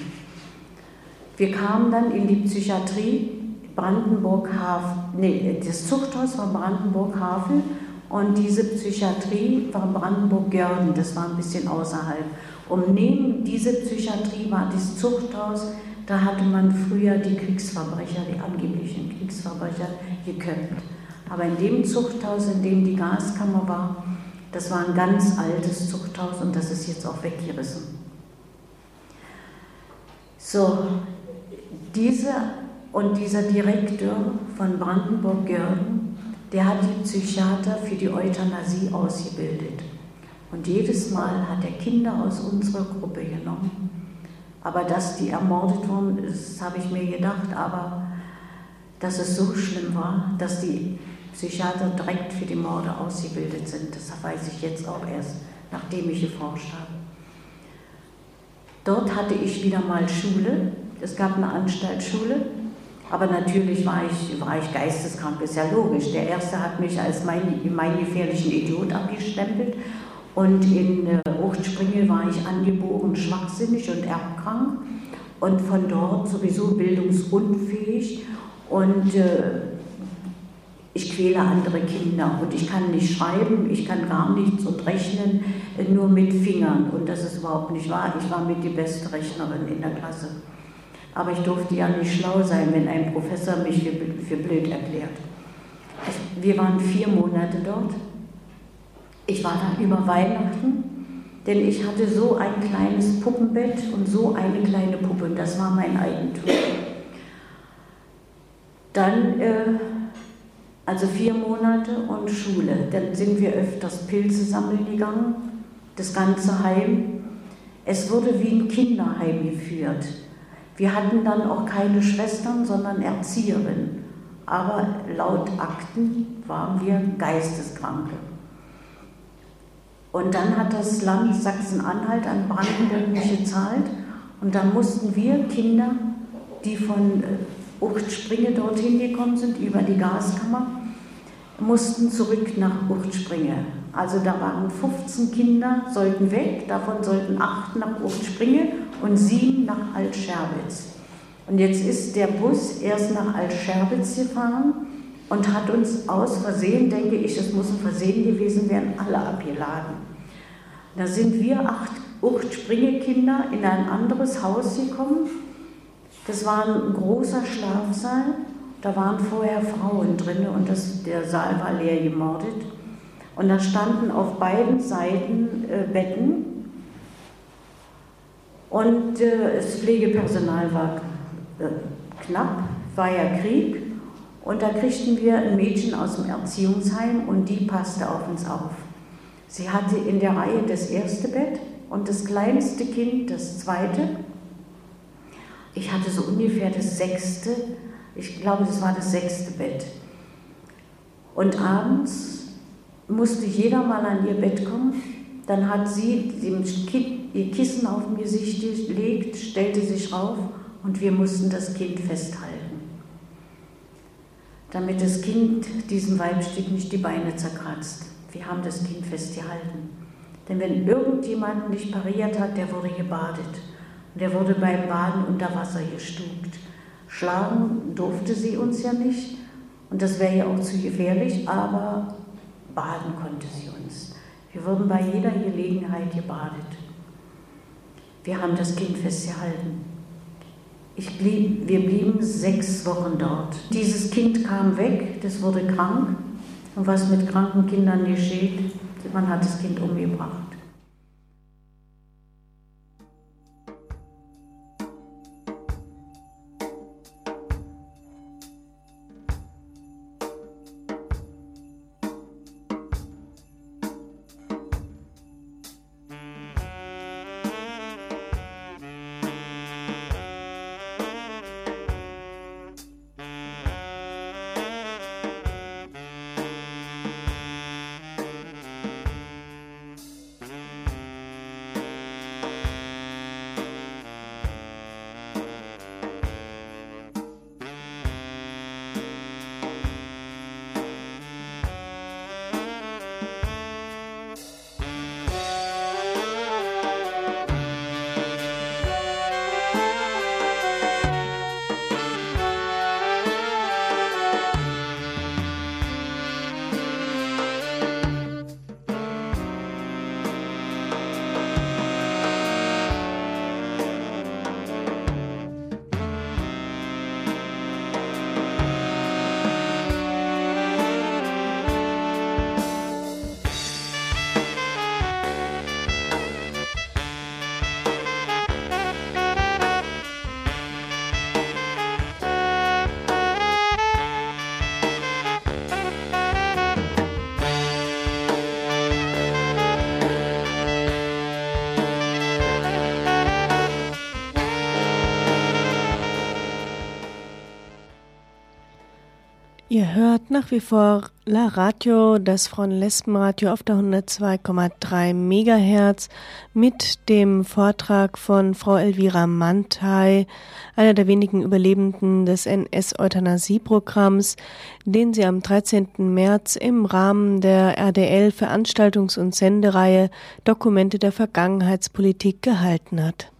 Wir kamen dann in die Psychiatrie Brandenburg-Havel, nee, das Zuchthaus war Brandenburg-Havel und diese Psychiatrie war Brandenburg-Görden, das war ein bisschen außerhalb. Und neben diese Psychiatrie war das Zuchthaus da hatte man früher die Kriegsverbrecher, die angeblichen Kriegsverbrecher, geköpft. Aber in dem Zuchthaus, in dem die Gaskammer war, das war ein ganz altes Zuchthaus und das ist jetzt auch weggerissen. So, dieser und dieser Direktor von Brandenburg-Görden, der hat die Psychiater für die Euthanasie ausgebildet. Und jedes Mal hat er Kinder aus unserer Gruppe genommen aber dass die ermordet wurden, das habe ich mir gedacht, aber dass es so schlimm war, dass die Psychiater direkt für die Morde ausgebildet sind, das weiß ich jetzt auch erst, nachdem ich geforscht habe. Dort hatte ich wieder mal Schule, es gab eine Anstaltsschule, aber natürlich war ich, war ich geisteskrank, ist ja logisch. Der Erste hat mich als meinen mein gefährlichen Idiot abgestempelt und in äh, Hochspringel war ich angeboren schwachsinnig und erbkrank und von dort sowieso bildungsunfähig und äh, ich quäle andere Kinder und ich kann nicht schreiben, ich kann gar nichts und rechnen, äh, nur mit Fingern und das ist überhaupt nicht wahr. Ich war mit die beste Rechnerin in der Klasse. Aber ich durfte ja nicht schlau sein, wenn ein Professor mich für, blöd erklärt. Wir waren vier Monate dort ich war da über Weihnachten, denn ich hatte so ein kleines Puppenbett und so eine kleine Puppe und das war mein Eigentum. Dann, äh, also vier Monate und Schule. Dann sind wir öfters Pilze sammeln gegangen. das ganze Heim. Es wurde wie ein Kinderheim geführt. Wir hatten dann auch keine Schwestern, sondern Erzieherinnen. Aber laut Akten waren wir Geisteskranke. Und dann hat das Land Sachsen-Anhalt an Brandenburg nicht gezahlt. Und dann mussten wir Kinder, die von äh, Uchtspringe dorthin gekommen sind, über die Gaskammer, mussten zurück nach Uchtspringe. Also da waren 15 Kinder, sollten weg, davon sollten acht nach Uchtspringe und sieben nach Altscherbitz. Und jetzt ist der Bus erst nach Altscherbitz gefahren und hat uns aus Versehen, denke ich, es muss ein Versehen gewesen werden, alle abgeladen. Da sind wir acht Uchtspringe-Kinder in ein anderes Haus gekommen. Das war ein großer Schlafsaal. Da waren vorher Frauen drin und das, der Saal war leer gemordet. Und da standen auf beiden Seiten äh, Betten und äh, das Pflegepersonal war äh, knapp, war ja Krieg. Und da kriegten wir ein Mädchen aus dem Erziehungsheim und die passte auf uns auf. Sie hatte in der Reihe das erste Bett und das kleinste Kind das zweite. Ich hatte so ungefähr das sechste, ich glaube, das war das sechste Bett. Und abends musste jeder mal an ihr Bett kommen. Dann hat sie ihr Kissen auf dem Gesicht gelegt, stellte sich rauf und wir mussten das Kind festhalten, damit das Kind diesem Weibstück nicht die Beine zerkratzt. Wir haben das Kind festgehalten. Denn wenn irgendjemand nicht pariert hat, der wurde gebadet. Und der wurde beim Baden unter Wasser gestuckt. Schlagen durfte sie uns ja nicht. Und das wäre ja auch zu gefährlich, aber baden konnte sie uns. Wir wurden bei jeder Gelegenheit gebadet. Wir haben das Kind festgehalten. Ich blieb, wir blieben sechs Wochen dort. Dieses Kind kam weg, das wurde krank. Und was mit kranken Kindern geschieht, man hat das Kind umgebracht. Ihr hört nach wie vor La Radio, das von Lesbenradio auf der 102,3 Megahertz mit dem Vortrag von Frau Elvira Mantei, einer der wenigen Überlebenden des NS-Euthanasie-Programms, den sie am 13. März im Rahmen der RDL Veranstaltungs- und Sendereihe Dokumente der Vergangenheitspolitik gehalten hat.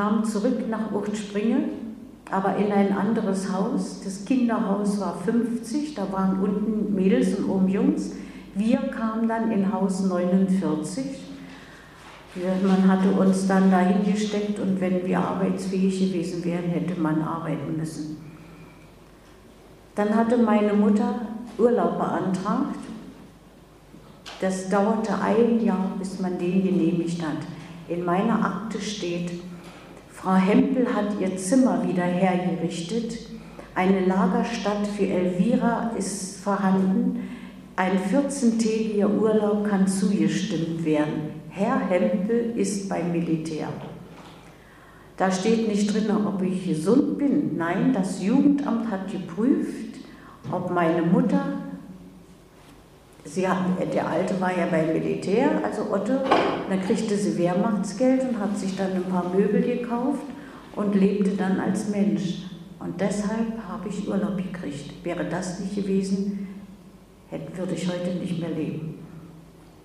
Kamen zurück nach Urtspringe, aber in ein anderes Haus. Das Kinderhaus war 50, da waren unten Mädels und oben Jungs. Wir kamen dann in Haus 49. Man hatte uns dann dahin gesteckt und wenn wir arbeitsfähig gewesen wären, hätte man arbeiten müssen. Dann hatte meine Mutter Urlaub beantragt. Das dauerte ein Jahr, bis man den genehmigt hat. In meiner Akte steht, Frau Hempel hat ihr Zimmer wieder hergerichtet. Eine Lagerstadt für Elvira ist vorhanden. Ein 14-tägiger Urlaub kann zugestimmt werden. Herr Hempel ist beim Militär. Da steht nicht drin, ob ich gesund bin. Nein, das Jugendamt hat geprüft, ob meine Mutter, sie hat, der Alte war ja beim Militär, also Otto, dann kriegte sie Wehrmachtsgeld und hat sich dann ein paar Möbel gekauft und lebte dann als Mensch. Und deshalb habe ich Urlaub gekriegt. Wäre das nicht gewesen, hätte, würde ich heute nicht mehr leben.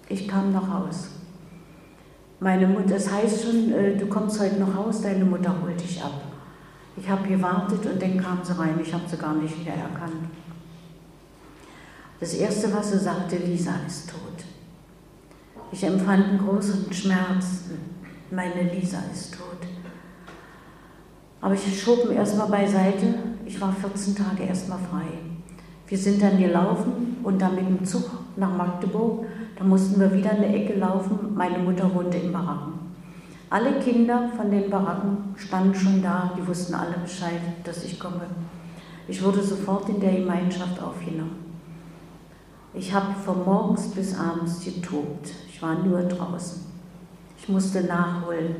Ich kam nach Haus. Meine Mutter, das heißt schon, äh, du kommst heute nach Haus, deine Mutter holt dich ab. Ich habe gewartet und dann kam sie rein, ich habe sie gar nicht wieder erkannt. Das Erste, was sie sagte, Lisa ist tot. Ich empfand einen großen Schmerz, meine Lisa ist tot. Aber ich schob ihn erstmal beiseite, ich war 14 Tage erstmal frei. Wir sind dann gelaufen und dann mit dem Zug nach Magdeburg. Da mussten wir wieder eine Ecke laufen. Meine Mutter wohnte in Baracken. Alle Kinder von den Baracken standen schon da, die wussten alle Bescheid, dass ich komme. Ich wurde sofort in der Gemeinschaft aufgenommen. Ich habe von morgens bis abends getobt. Ich war nur draußen. Ich musste nachholen.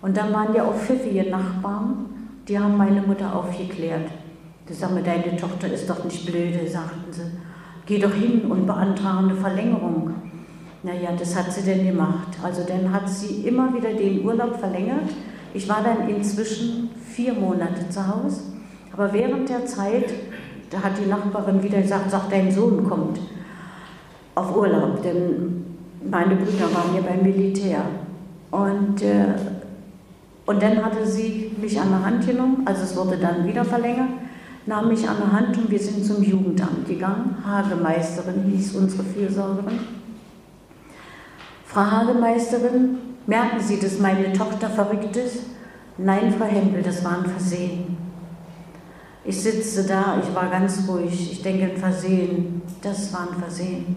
Und dann waren ja auch pfiffige Nachbarn, die haben meine Mutter aufgeklärt. Die sagen mir, deine Tochter ist doch nicht blöde, sagten sie. Geh doch hin und beantrage eine Verlängerung. Naja, das hat sie denn gemacht. Also dann hat sie immer wieder den Urlaub verlängert. Ich war dann inzwischen vier Monate zu Hause. Aber während der Zeit, da hat die Nachbarin wieder gesagt, sag, dein Sohn kommt auf Urlaub. Denn meine Brüder waren ja beim Militär. Und, äh, und dann hatte sie mich an der Hand genommen, also es wurde dann wieder verlängert nahm mich an der Hand und wir sind zum Jugendamt gegangen. Hagemeisterin hieß unsere Fürsorgerin. Frau Hagemeisterin, merken Sie, dass meine Tochter verrückt ist? Nein, Frau Hempel, das war ein Versehen. Ich sitze da, ich war ganz ruhig. Ich denke, ein Versehen, das war ein Versehen.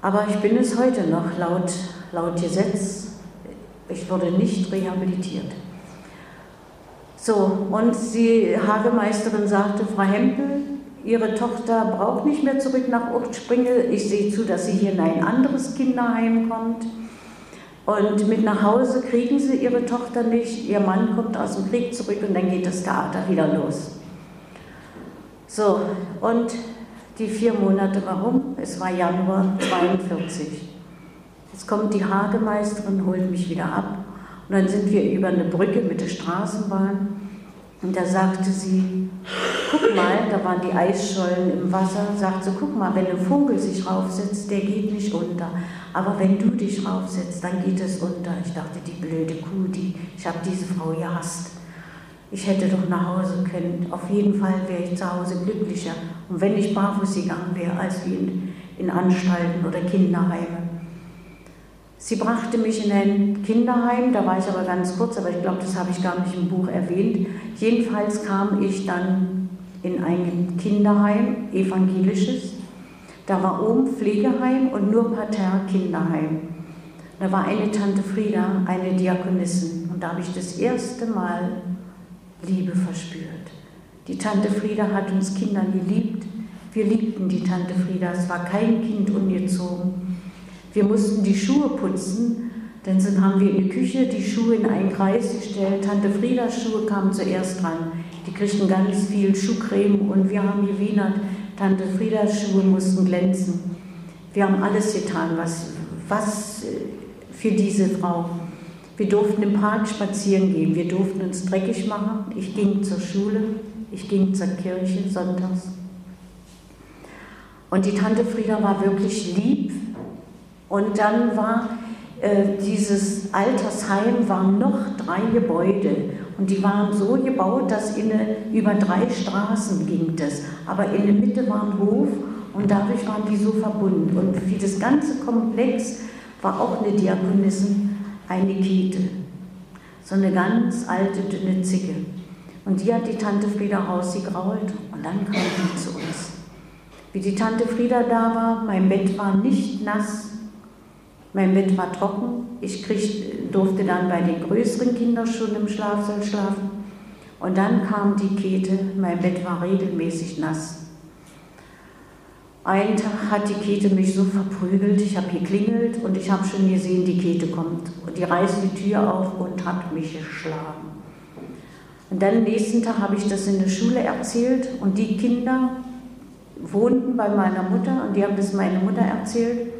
Aber ich bin es heute noch, laut, laut Gesetz. Ich wurde nicht rehabilitiert. So, und die Hagemeisterin sagte, Frau Hempel, Ihre Tochter braucht nicht mehr zurück nach Urtspringel. Ich sehe zu, dass sie hier in ein anderes Kinderheim kommt. Und mit nach Hause kriegen sie ihre Tochter nicht. Ihr Mann kommt aus dem Krieg zurück und dann geht das Theater wieder los. So, und die vier Monate, warum? Es war Januar 42. Jetzt kommt die Hagemeisterin, holt mich wieder ab. Und dann sind wir über eine Brücke mit der Straßenbahn und da sagte sie, guck mal, da waren die Eisschollen im Wasser, sagt sie, guck mal, wenn ein Vogel sich raufsetzt, der geht nicht unter. Aber wenn du dich raufsetzt, dann geht es unter. Ich dachte, die blöde Kuh, die, ich habe diese Frau gehasst. Ich hätte doch nach Hause können. Auf jeden Fall wäre ich zu Hause glücklicher. Und wenn ich barfuß gegangen wäre, als wie in, in Anstalten oder Kinderheime. Sie brachte mich in ein Kinderheim, da war ich aber ganz kurz, aber ich glaube, das habe ich gar nicht im Buch erwähnt. Jedenfalls kam ich dann in ein Kinderheim, evangelisches. Da war oben Pflegeheim und nur Parterre Kinderheim. Da war eine Tante Frieda, eine Diakonissin. Und da habe ich das erste Mal Liebe verspürt. Die Tante Frieda hat uns Kindern geliebt. Wir liebten die Tante Frieda. Es war kein Kind ungezogen. Wir mussten die Schuhe putzen, dann sind, haben wir in die Küche die Schuhe in einen Kreis gestellt. Tante Friedas Schuhe kamen zuerst dran. Die kriegten ganz viel Schuhcreme und wir haben gewienert. Tante Friedas Schuhe mussten glänzen. Wir haben alles getan, was, was äh, für diese Frau. Wir durften im Park spazieren gehen, wir durften uns dreckig machen. Ich ging zur Schule, ich ging zur Kirche sonntags. Und die Tante Frieda war wirklich lieb, und dann war äh, dieses Altersheim waren noch drei Gebäude und die waren so gebaut, dass in über drei Straßen ging das. Aber in der Mitte war ein Hof und dadurch waren die so verbunden. Und für das ganze Komplex war auch eine Diakonissin eine Kete. So eine ganz alte, dünne Zicke. Und die hat die Tante Frieda rausgegrault und dann kam die zu uns. Wie die Tante Frieda da war, mein Bett war nicht nass, mein Bett war trocken. Ich krieg, durfte dann bei den größeren Kindern schon im Schlafsaal schlafen. Und dann kam die Kete, mein Bett war regelmäßig nass. Einen Tag hat die Kete mich so verprügelt, ich habe geklingelt und ich habe schon gesehen, die Kete kommt. Und die reißt die Tür auf und hat mich geschlagen. Und dann nächsten Tag habe ich das in der Schule erzählt und die Kinder wohnten bei meiner Mutter und die haben das meiner Mutter erzählt.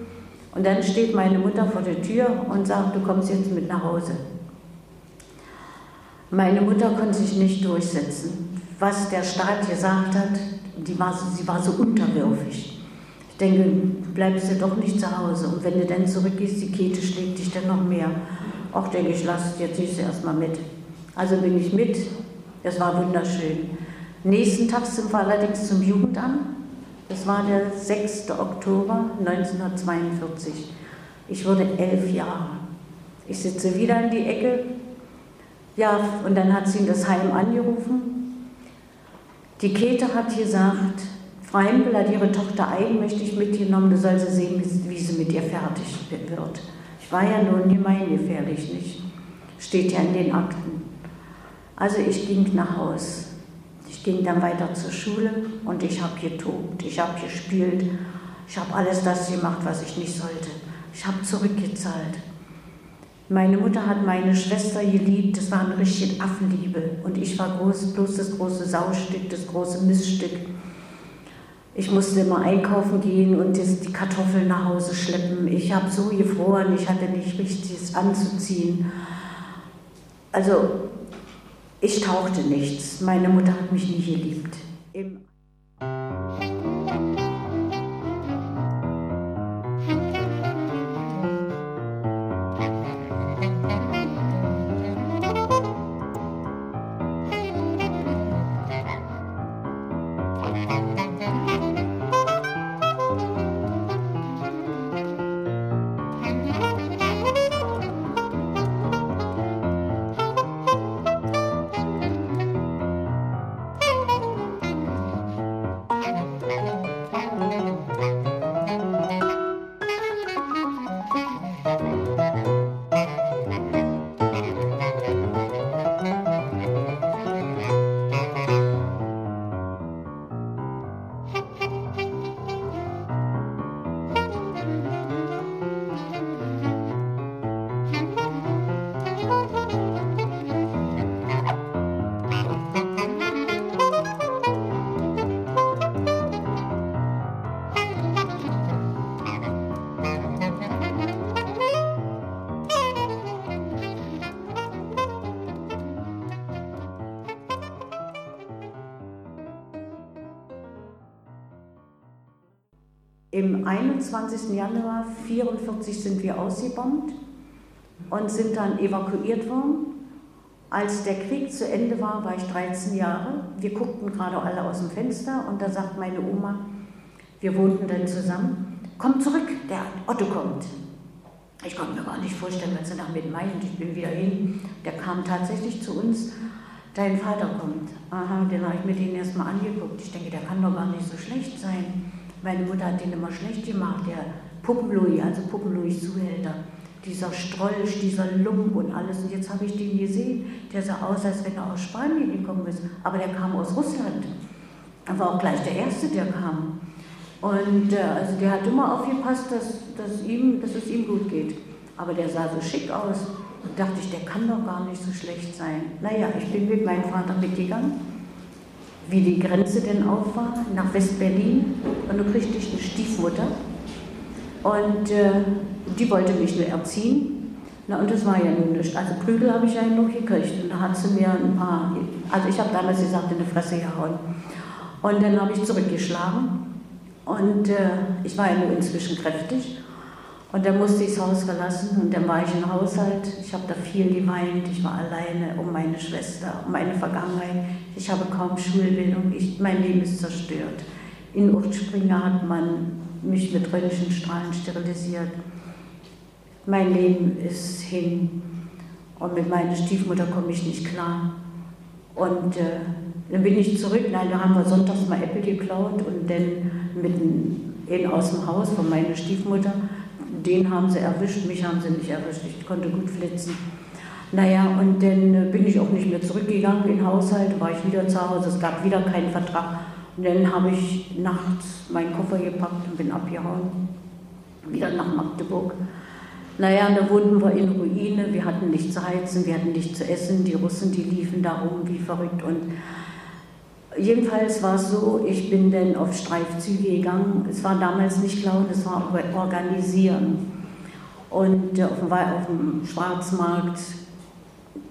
Und dann steht meine Mutter vor der Tür und sagt, du kommst jetzt mit nach Hause. Meine Mutter konnte sich nicht durchsetzen. Was der Staat gesagt hat, die war, sie war so unterwürfig. Ich denke, bleibst du doch nicht zu Hause. Und wenn du dann zurückgehst, die Kete schlägt dich dann noch mehr. Auch denke ich, lass, jetzt du erstmal mit. Also bin ich mit. Das war wunderschön. Nächsten Tag sind wir allerdings zum Jugendamt. Das war der 6. Oktober 1942. Ich wurde elf Jahre. Ich sitze wieder in die Ecke. Ja, und dann hat sie in das Heim angerufen die Käthe hat gesagt, Frau Hempel hat ihre Tochter eigenmächtig mitgenommen, du soll sie sehen, wie sie mit ihr fertig wird. Ich war ja nun gemeingefährlich, nicht? Steht ja in den Akten. Also ich ging nach Haus. Ich ging dann weiter zur Schule und ich habe getobt, ich habe gespielt, ich habe alles das gemacht, was ich nicht sollte. Ich habe zurückgezahlt. Meine Mutter hat meine Schwester geliebt, das war ein richtiges Affenliebe. Und ich war groß, bloß das große Saustück, das große Miststück. Ich musste immer einkaufen gehen und die Kartoffeln nach Hause schleppen. Ich habe so gefroren, ich hatte nicht richtiges anzuziehen. Also ich tauchte nichts. Meine Mutter hat mich nie geliebt. Im Im 21. Januar 1944 sind wir ausgebombt und sind dann evakuiert worden. Als der Krieg zu Ende war, war ich 13 Jahre. Wir guckten gerade alle aus dem Fenster und da sagt meine Oma, wir wohnten dann zusammen, komm zurück, der Otto kommt. Ich konnte mir gar nicht vorstellen, als er nach Mai und ich bin wieder hin. Der kam tatsächlich zu uns. Dein Vater kommt. Aha, den habe ich mir den erstmal angeguckt. Ich denke, der kann doch gar nicht so schlecht sein. Meine Mutter hat den immer schlecht gemacht, der Puppenlouis, also Puppenlouis Zuhälter. Dieser Strolch, dieser Lump und alles. Und jetzt habe ich den gesehen, der sah aus, als wenn er aus Spanien gekommen ist. Aber der kam aus Russland. Er war auch gleich der Erste, der kam. Und äh, also der hat immer aufgepasst, dass, dass, ihm, dass es ihm gut geht. Aber der sah so schick aus. Und dachte ich, der kann doch gar nicht so schlecht sein. Naja, ich bin mit meinem Vater mitgegangen wie die Grenze denn auf war, nach West-Berlin. Und du kriegte ich eine Stiefmutter. Und äh, die wollte mich nur erziehen. Na, und das war ja nun nichts. Also Prügel habe ich ja noch gekriegt. Und da hat sie mir ein paar, also ich habe damals gesagt, in die Fresse gehauen. Und dann habe ich zurückgeschlagen. Und äh, ich war ja nur inzwischen kräftig. Und dann musste ich das Haus verlassen und dann war ich im Haushalt. Ich habe da viel geweint. Ich war alleine um meine Schwester, um meine Vergangenheit. Ich habe kaum Schulbildung. Ich, mein Leben ist zerstört. In Urtspringer hat man mich mit Röntgenstrahlen sterilisiert. Mein Leben ist hin. Und mit meiner Stiefmutter komme ich nicht klar. Und äh, dann bin ich zurück. Nein, da haben wir sonntags mal Apple geklaut und dann mit einem aus dem Haus von meiner Stiefmutter den haben sie erwischt, mich haben sie nicht erwischt. Ich konnte gut flitzen. Naja, und dann äh, bin ich auch nicht mehr zurückgegangen in den Haushalt, war ich wieder zu Hause, es gab wieder keinen Vertrag. Und dann habe ich nachts meinen Koffer gepackt und bin abgehauen, wieder nach Magdeburg. Naja, da wohnten wir in Ruine, wir hatten nichts zu heizen, wir hatten nichts zu essen, die Russen, die liefen da rum wie verrückt. Und Jedenfalls war es so, ich bin dann auf Streifzüge gegangen. Es war damals nicht klauen, es war organisieren. Und auf dem, auf dem Schwarzmarkt,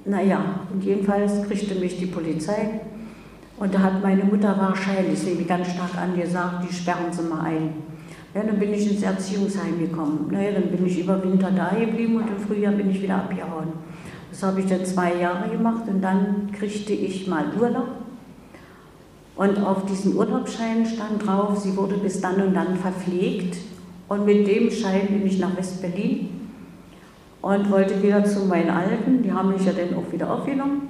naja, und jedenfalls kriegte mich die Polizei. Und da hat meine Mutter wahrscheinlich, mich ganz stark angesagt, die sperren sie mal ein. Ja, dann bin ich ins Erziehungsheim gekommen. Naja, dann bin ich über Winter da geblieben und im Frühjahr bin ich wieder abgehauen. Das habe ich dann zwei Jahre gemacht und dann kriegte ich mal Urlaub und auf diesem Urlaubsschein stand drauf, sie wurde bis dann und dann verpflegt. Und mit dem Schein bin ich nach West-Berlin und wollte wieder zu meinen Alten. Die haben mich ja dann auch wieder aufgenommen.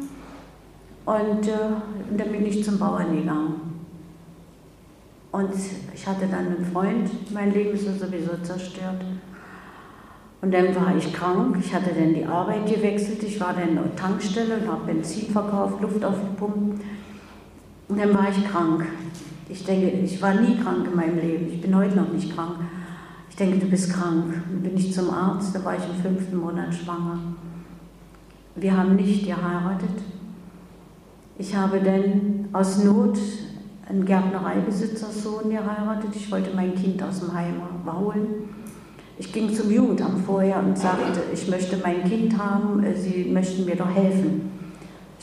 Und äh, dann bin ich zum Bauern gegangen. Und ich hatte dann einen Freund, mein Leben ist sowieso zerstört. Und dann war ich krank, ich hatte dann die Arbeit gewechselt, ich war dann in der Tankstelle und habe Benzin verkauft, Luft aufgepumpt. Und dann war ich krank. Ich denke, ich war nie krank in meinem Leben. Ich bin heute noch nicht krank. Ich denke, du bist krank. Dann bin ich zum Arzt, da war ich im fünften Monat schwanger. Wir haben nicht geheiratet. Ich habe dann aus Not einen Gärtnereibesitzersohn geheiratet. Ich wollte mein Kind aus dem Heim holen. Ich ging zum Jugendamt vorher und sagte, ich möchte mein Kind haben, Sie möchten mir doch helfen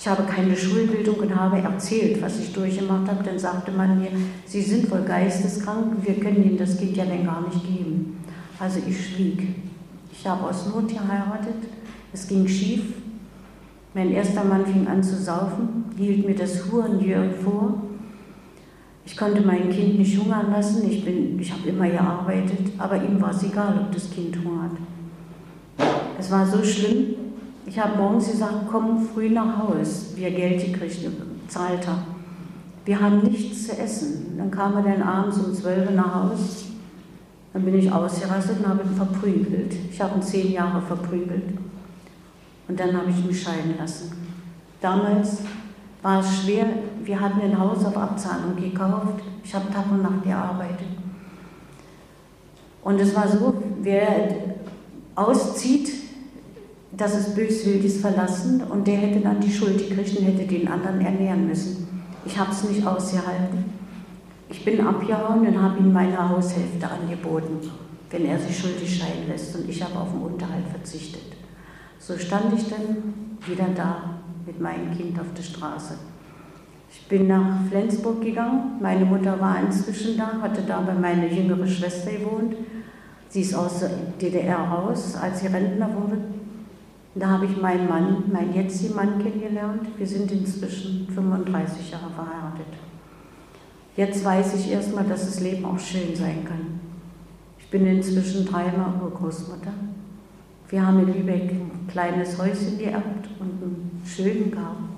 ich habe keine Schulbildung und habe erzählt, was ich durchgemacht habe, dann sagte man mir, Sie sind wohl geisteskrank, wir können Ihnen das Kind ja dann gar nicht geben. Also ich schwieg. Ich habe aus Not geheiratet, es ging schief. Mein erster Mann fing an zu saufen, hielt mir das Hurenjörg vor. Ich konnte mein Kind nicht hungern lassen, ich, ich habe immer gearbeitet, aber ihm war es egal, ob das Kind hungert. Es war so schlimm, ich habe morgens gesagt, komm früh nach Haus, wie er Geld gekriegt, zahlt er. Wir haben nichts zu essen. Dann kam er dann abends um 12 Uhr nach Haus. Dann bin ich ausgerastet und habe ihn verprügelt. Ich habe ihn zehn Jahre verprügelt. Und dann habe ich mich scheiden lassen. Damals war es schwer. Wir hatten ein Haus auf Abzahlung gekauft. Ich habe Tag und Nacht gearbeitet. Und es war so, wer auszieht, das ist böswilliges Verlassen und der hätte dann die Schuld gekriegt und hätte den anderen ernähren müssen. Ich habe es nicht ausgehalten. Ich bin abgehauen und habe ihm meine Haushälfte angeboten, wenn er sich schuldig scheiden lässt und ich habe auf den Unterhalt verzichtet. So stand ich dann wieder da mit meinem Kind auf der Straße. Ich bin nach Flensburg gegangen. Meine Mutter war inzwischen da, hatte da bei meiner jüngeren Schwester gewohnt. Sie ist aus der DDR raus, als sie Rentner wurde. Da habe ich meinen Mann, meinen jetzigen Mann kennengelernt. Wir sind inzwischen 35 Jahre verheiratet. Jetzt weiß ich erstmal, dass das Leben auch schön sein kann. Ich bin inzwischen dreimal Urgroßmutter. Wir haben in Lübeck ein kleines Häuschen geerbt und einen schönen Garten.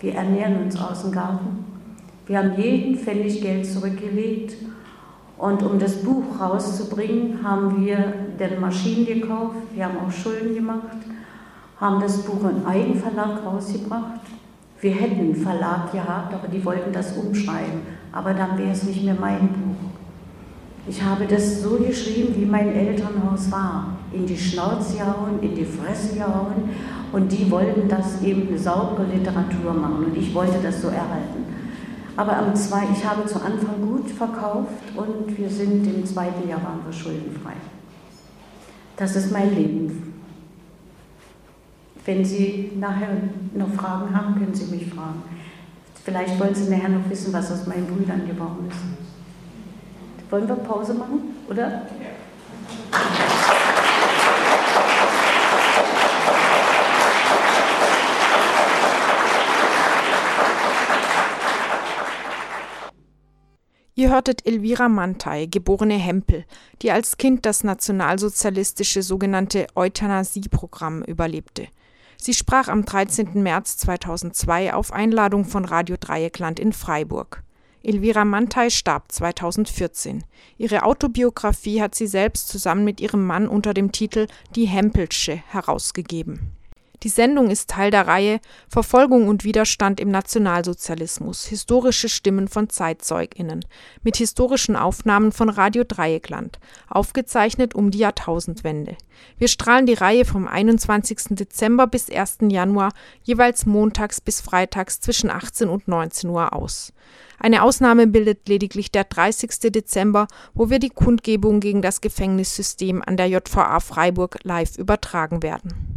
Wir ernähren uns aus dem Garten. Wir haben jeden Pfennig Geld zurückgelegt. Und um das Buch rauszubringen, haben wir den Maschinen gekauft. Wir haben auch Schulden gemacht haben das Buch im Eigenverlag rausgebracht. Wir hätten einen Verlag gehabt, aber die wollten das umschreiben. Aber dann wäre es nicht mehr mein Buch. Ich habe das so geschrieben, wie mein Elternhaus war. In die Schnauze gehauen, in die Fresse gehauen. Und die wollten das eben eine saubere Literatur machen. Und ich wollte das so erhalten. Aber am zwei, ich habe zu Anfang gut verkauft und wir sind im zweiten Jahr waren wir schuldenfrei. Das ist mein Leben. Wenn Sie nachher noch Fragen haben, können Sie mich fragen. Vielleicht wollen Sie nachher noch wissen, was aus meinen Brüdern geworden ist. Wollen wir Pause machen, oder? Ja. Ihr hörtet Elvira Mantay, geborene Hempel, die als Kind das nationalsozialistische sogenannte Euthanasie-Programm überlebte. Sie sprach am 13. März 2002 auf Einladung von Radio Dreieckland in Freiburg. Elvira Mantei starb 2014. Ihre Autobiografie hat sie selbst zusammen mit ihrem Mann unter dem Titel Die Hempelsche herausgegeben. Die Sendung ist Teil der Reihe Verfolgung und Widerstand im Nationalsozialismus. Historische Stimmen von ZeitzeugInnen mit historischen Aufnahmen von Radio Dreieckland, aufgezeichnet um die Jahrtausendwende. Wir strahlen die Reihe vom 21. Dezember bis 1. Januar jeweils montags bis freitags zwischen 18 und 19 Uhr aus. Eine Ausnahme bildet lediglich der 30. Dezember, wo wir die Kundgebung gegen das Gefängnissystem an der JVA Freiburg live übertragen werden